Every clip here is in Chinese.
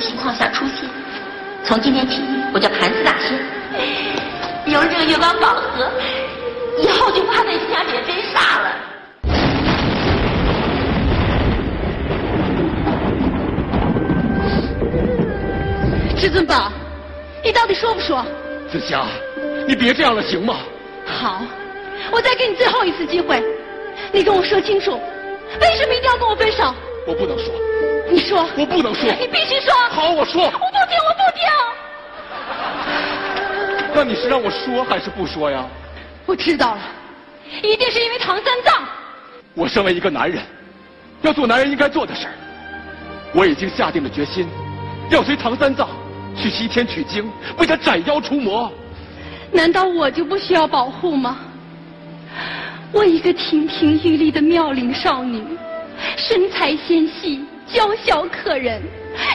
情况下出现。从今天起，我叫盘丝大仙，有了这个月光宝盒，以后就不怕被青霞姐姐追杀了。至尊宝，你到底说不说？紫霞，你别这样了，行吗？好，我再给你最后一次机会，你跟我说清楚，为什么一定要跟我分手？我不能说。你说。我不能说。你必须说。好，我说。我不听，我不听。那你是让我说还是不说呀？我知道了，一定是因为唐三藏。我身为一个男人，要做男人应该做的事儿。我已经下定了决心，要随唐三藏。去西天取经，为他斩妖除魔。难道我就不需要保护吗？我一个亭亭玉立的妙龄少女，身材纤细，娇小可人。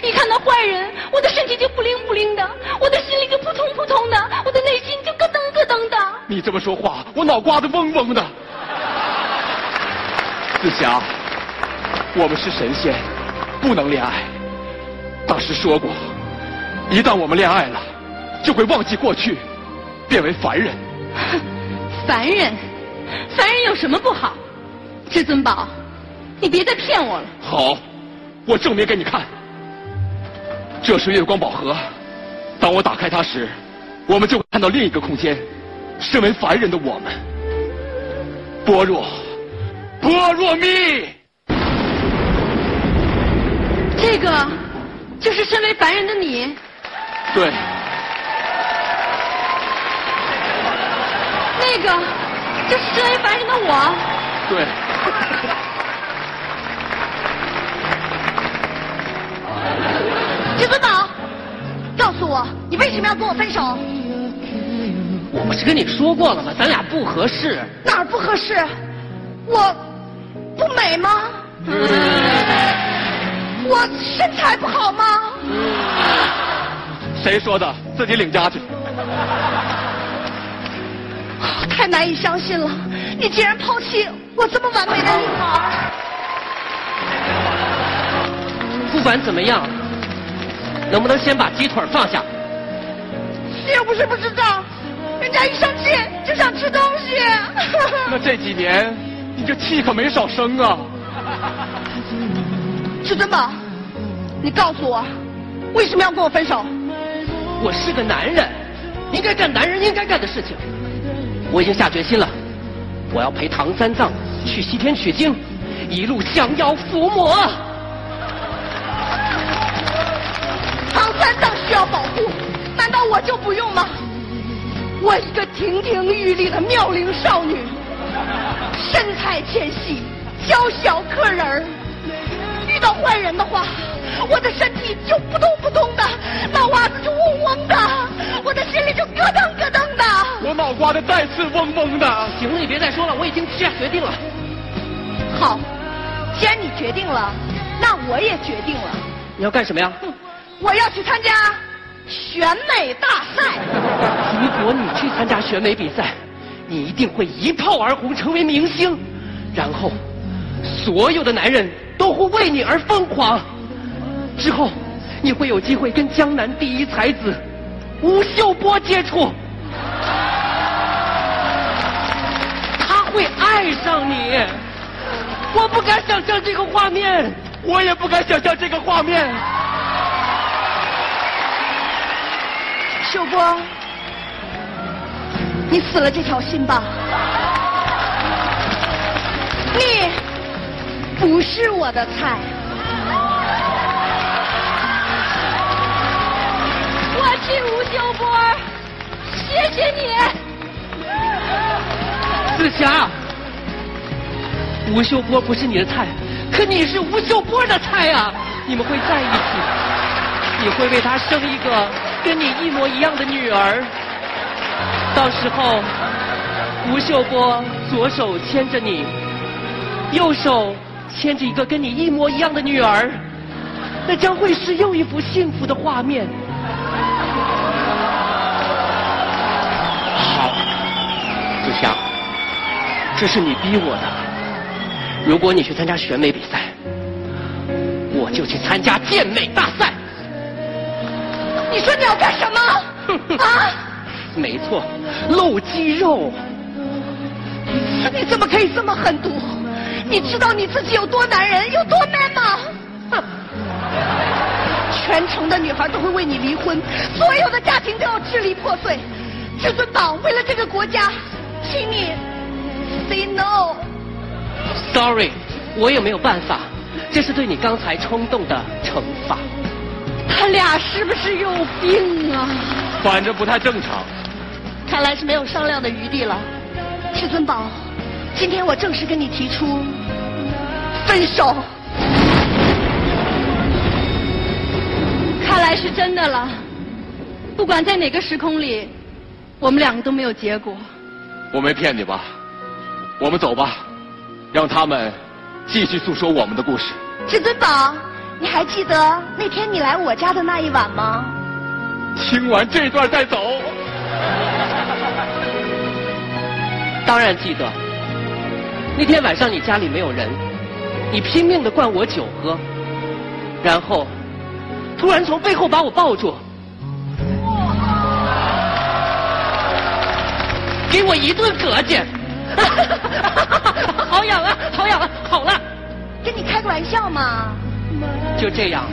一看到坏人，我的身体就不灵不灵的，我的心里就扑通扑通的，我的内心就咯噔咯噔的。你这么说话，我脑瓜子嗡嗡的。紫霞，我们是神仙，不能恋爱。大师说过。一旦我们恋爱了，就会忘记过去，变为凡人。凡人，凡人有什么不好？至尊宝，你别再骗我了。好，我证明给你看。这是月光宝盒，当我打开它时，我们就会看到另一个空间。身为凡人的我们，般若，般若蜜。这个就是身为凡人的你。对，那个就是身为凡人的我。对。为什么要跟我分手？我不是跟你说过了吗？咱俩不合适。哪儿不合适？我不美吗？我身材不好吗？谁说的？自己领家去。太难以相信了！你竟然抛弃我这么完美的女孩。不管怎么样，能不能先把鸡腿放下？你又不是不知道，人家一生气就想吃东西。那这几年你这气可没少生啊！至尊宝，你告诉我，为什么要跟我分手？我是个男人，应该干男人应该干的事情。我已经下决心了，我要陪唐三藏去西天取经，一路降妖伏魔。唐三藏需要保护，我就不用吗？我一个亭亭玉立的妙龄少女，身材纤细，娇小可人遇到坏人的话。我的身体就扑通扑通的，脑瓜子就嗡嗡的，我的心里就咯噔咯噔的。我脑瓜子再次嗡嗡的。行了，你别再说了，我已经下决定了。好，既然你决定了，那我也决定了。你要干什么呀？我要去参加选美大赛。如果你去参加选美比赛，你一定会一炮而红，成为明星，然后所有的男人都会为你而疯狂。之后，你会有机会跟江南第一才子吴秀波接触，他会爱上你。我不敢想象这个画面，我也不敢想象这个画面。秀波，你死了这条心吧，你不是我的菜。亲吴秀波，谢谢你。紫霞，吴秀波不是你的菜，可你是吴秀波的菜啊！你们会在一起，你会为他生一个跟你一模一样的女儿。到时候，吴秀波左手牵着你，右手牵着一个跟你一模一样的女儿，那将会是又一幅幸福的画面。好子香，这是你逼我的。如果你去参加选美比赛，我就去参加健美大赛。你说你要干什么？啊？没错，露肌肉。你怎么可以这么狠毒？你知道你自己有多男人，有多 man 吗？哼！全城的女孩都会为你离婚，所有的家庭都要支离破碎。至尊宝，为了这个国家，请你 say no。Sorry，我也没有办法，这是对你刚才冲动的惩罚。他俩是不是有病啊？反正不太正常。看来是没有商量的余地了。至尊宝，今天我正式跟你提出分手。看来是真的了。不管在哪个时空里，我们两个都没有结果。我没骗你吧？我们走吧，让他们继续诉说我们的故事。至尊宝，你还记得那天你来我家的那一晚吗？听完这段再走。当然记得。那天晚上你家里没有人，你拼命的灌我酒喝，然后突然从背后把我抱住，给我一顿膈应，好痒啊，好痒啊，好了。跟你开个玩笑嘛。就这样，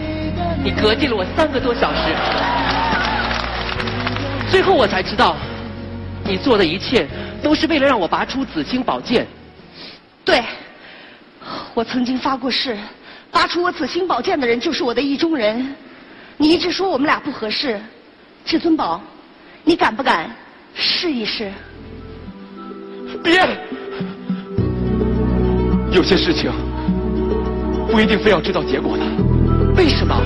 你隔进了我三个多小时，最后我才知道，你做的一切都是为了让我拔出紫星宝剑。对，我曾经发过誓，拔出我紫星宝剑的人就是我的意中人。你一直说我们俩不合适，至尊宝，你敢不敢试一试？别，有些事情不一定非要知道结果的。为什么？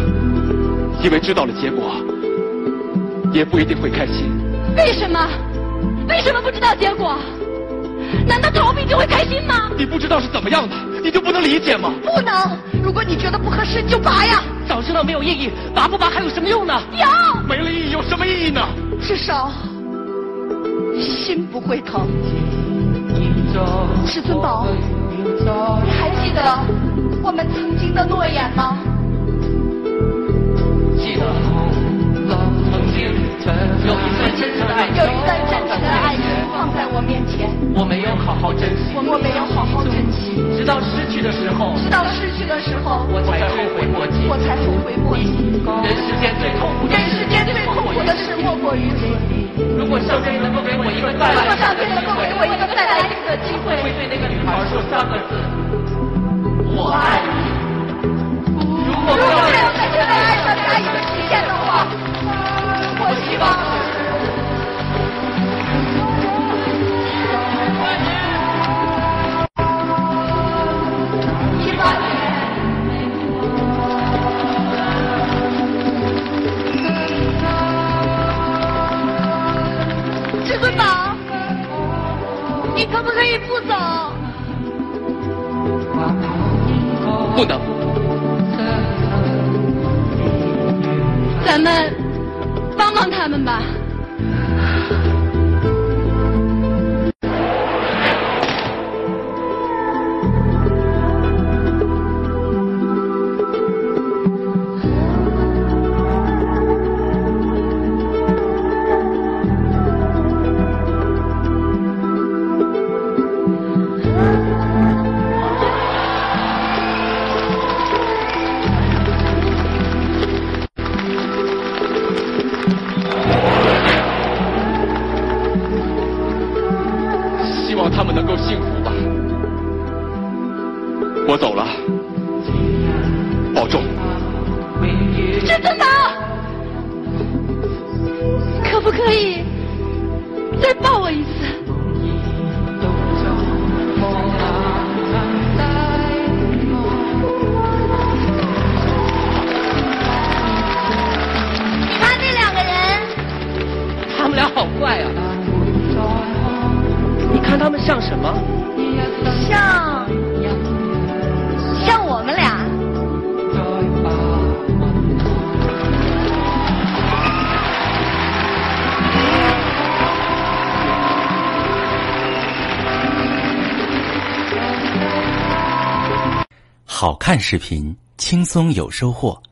因为知道了结果，也不一定会开心。为什么？为什么不知道结果？难道逃避就会开心吗？你不知道是怎么样的，你就不能理解吗？不能！如果你觉得不合适，就拔呀！早知道没有意义，拔不拔还有什么用呢？有！没了意义有什么意义呢？至少心不会疼。至尊宝，你还记得我们曾经的诺言吗？记得，曾经有一份真挚的爱情，有一段真挚的爱情放在我面前，我没有好好珍惜，我没有好好珍惜，直到失去的时候，直到失去的时候，我才后悔莫及，我才后悔莫及。人世间最痛苦，人世间最痛苦的事莫过于此。如果上天能够给我一个再如果来上天能够给我一个再来一次的机会，会对那个女孩说三个字：不能。咱们帮帮他们吧。幸福吧。我走了，保重。至尊宝，可不可以再抱我一次？好看视频，轻松有收获。